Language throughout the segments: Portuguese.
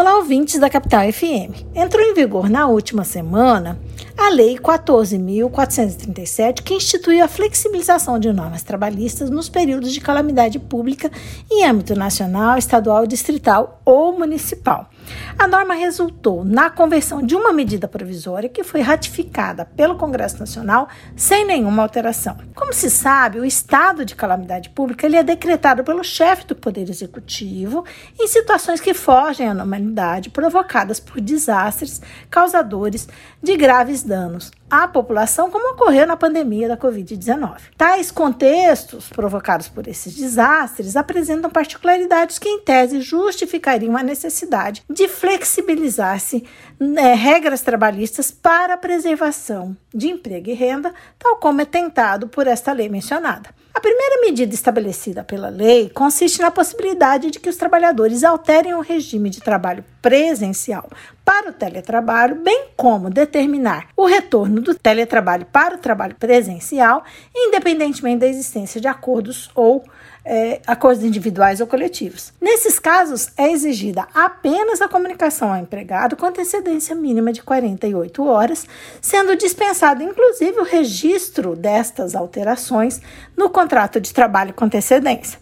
Olá, ouvintes da Capital FM. Entrou em vigor na última semana a Lei 14.437, que instituiu a flexibilização de normas trabalhistas nos períodos de calamidade pública em âmbito nacional, estadual, distrital ou municipal. A norma resultou na conversão de uma medida provisória que foi ratificada pelo Congresso Nacional sem nenhuma alteração. Como se sabe, o estado de calamidade pública ele é decretado pelo chefe do Poder Executivo em situações que fogem à normalidade provocadas por desastres causadores de graves danos à população, como ocorreu na pandemia da Covid-19. Tais contextos provocados por esses desastres apresentam particularidades que, em tese, justificariam a necessidade de flexibilizar-se né, regras trabalhistas para a preservação de emprego e renda, tal como é tentado por esta lei mencionada. A primeira medida estabelecida pela lei consiste na possibilidade de que os trabalhadores alterem o regime de trabalho presencial para o teletrabalho, bem como determinar o retorno do teletrabalho para o trabalho presencial, independentemente da existência de acordos ou é, acordos individuais ou coletivos. Nesses casos, é exigida apenas a comunicação ao empregado com antecedência mínima de 48 horas, sendo dispensado inclusive o registro destas alterações no contrato de trabalho com antecedência.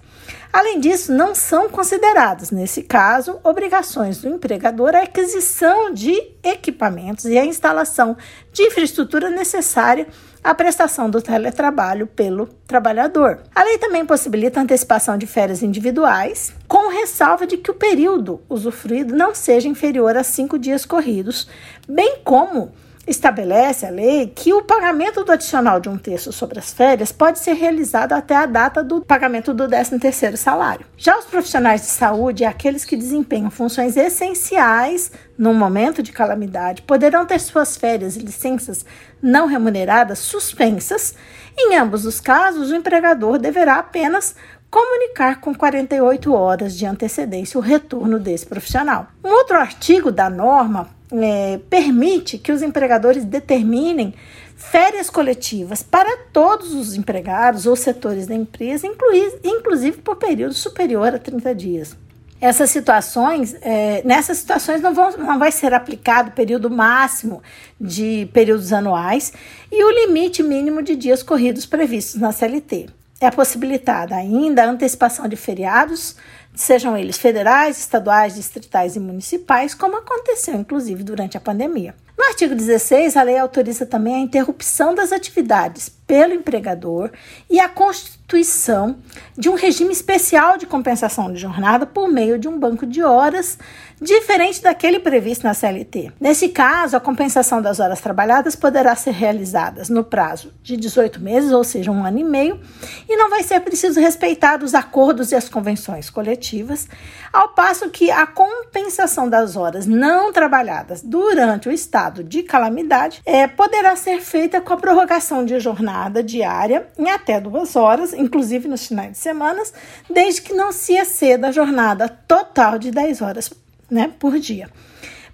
Além disso, não são consideradas, nesse caso, obrigações do empregador a aquisição de equipamentos e a instalação de infraestrutura necessária à prestação do teletrabalho pelo trabalhador. A lei também possibilita a antecipação de férias individuais, com ressalva de que o período usufruído não seja inferior a cinco dias corridos, bem como estabelece a lei que o pagamento do adicional de um terço sobre as férias pode ser realizado até a data do pagamento do 13º salário. Já os profissionais de saúde e aqueles que desempenham funções essenciais no momento de calamidade poderão ter suas férias e licenças não remuneradas suspensas. Em ambos os casos, o empregador deverá apenas comunicar com 48 horas de antecedência o retorno desse profissional. Um outro artigo da norma é, permite que os empregadores determinem férias coletivas para todos os empregados ou setores da empresa, inclusive por período superior a 30 dias. Essas situações, é, nessas situações não, vão, não vai ser aplicado o período máximo de períodos anuais e o limite mínimo de dias corridos previstos na CLT. É possibilitada ainda a antecipação de feriados, sejam eles federais, estaduais, distritais e municipais, como aconteceu inclusive durante a pandemia. No artigo 16, a lei autoriza também a interrupção das atividades pelo empregador e a constituição de um regime especial de compensação de jornada por meio de um banco de horas diferente daquele previsto na CLT. Nesse caso, a compensação das horas trabalhadas poderá ser realizada no prazo de 18 meses, ou seja, um ano e meio, e não vai ser preciso respeitar os acordos e as convenções coletivas, ao passo que a compensação das horas não trabalhadas durante o estado de calamidade é, poderá ser feita com a prorrogação de jornada diária em até duas horas, inclusive nos finais de semana, desde que não se exceda a jornada total de 10 horas né, por dia.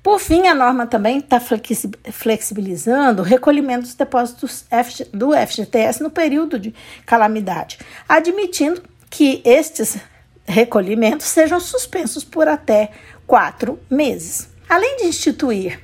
Por fim, a norma também está flexibilizando o recolhimento dos depósitos do FGTS no período de calamidade, admitindo que estes recolhimentos sejam suspensos por até quatro meses. Além de instituir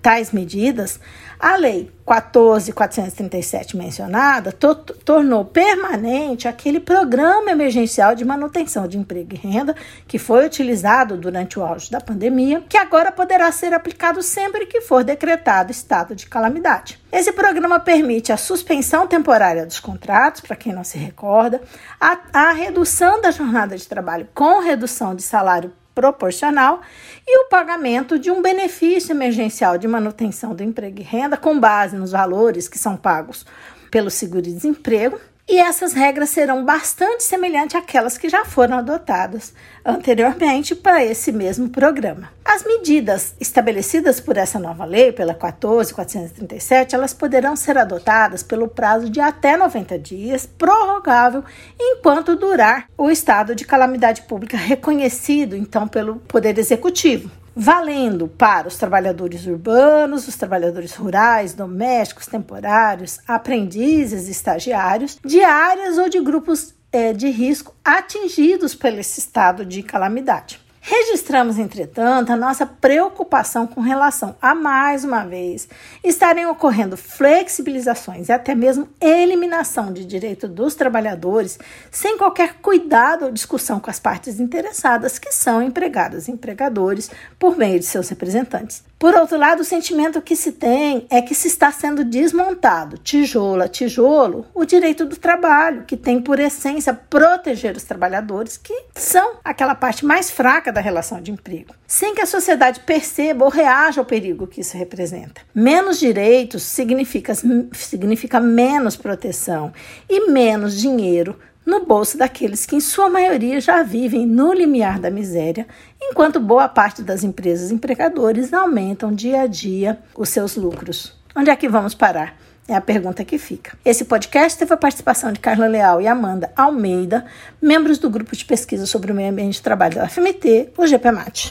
tais medidas, a Lei 14.437 mencionada to tornou permanente aquele programa emergencial de manutenção de emprego e renda que foi utilizado durante o auge da pandemia, que agora poderá ser aplicado sempre que for decretado estado de calamidade. Esse programa permite a suspensão temporária dos contratos, para quem não se recorda, a, a redução da jornada de trabalho com redução de salário proporcional e o pagamento de um benefício emergencial de manutenção do emprego e renda com base nos valores que são pagos pelo seguro-desemprego e essas regras serão bastante semelhantes àquelas que já foram adotadas anteriormente para esse mesmo programa. As medidas estabelecidas por essa nova lei, pela 14437, elas poderão ser adotadas pelo prazo de até 90 dias, prorrogável enquanto durar o estado de calamidade pública reconhecido então pelo Poder Executivo valendo para os trabalhadores urbanos, os trabalhadores rurais, domésticos, temporários, aprendizes, estagiários, de áreas ou de grupos é, de risco atingidos pelo estado de calamidade. Registramos, entretanto, a nossa preocupação com relação a, mais uma vez, estarem ocorrendo flexibilizações e até mesmo eliminação de direito dos trabalhadores sem qualquer cuidado ou discussão com as partes interessadas, que são empregadas e empregadores, por meio de seus representantes. Por outro lado, o sentimento que se tem é que se está sendo desmontado, tijolo a tijolo, o direito do trabalho, que tem por essência proteger os trabalhadores, que são aquela parte mais fraca da relação de emprego, sem que a sociedade perceba ou reaja ao perigo que isso representa. Menos direitos significa, significa menos proteção e menos dinheiro no bolso daqueles que, em sua maioria, já vivem no limiar da miséria, enquanto boa parte das empresas empregadores aumentam dia a dia os seus lucros. Onde é que vamos parar? É a pergunta que fica. Esse podcast teve a participação de Carla Leal e Amanda Almeida, membros do grupo de pesquisa sobre o meio ambiente de trabalho da FMT, o GPMAT.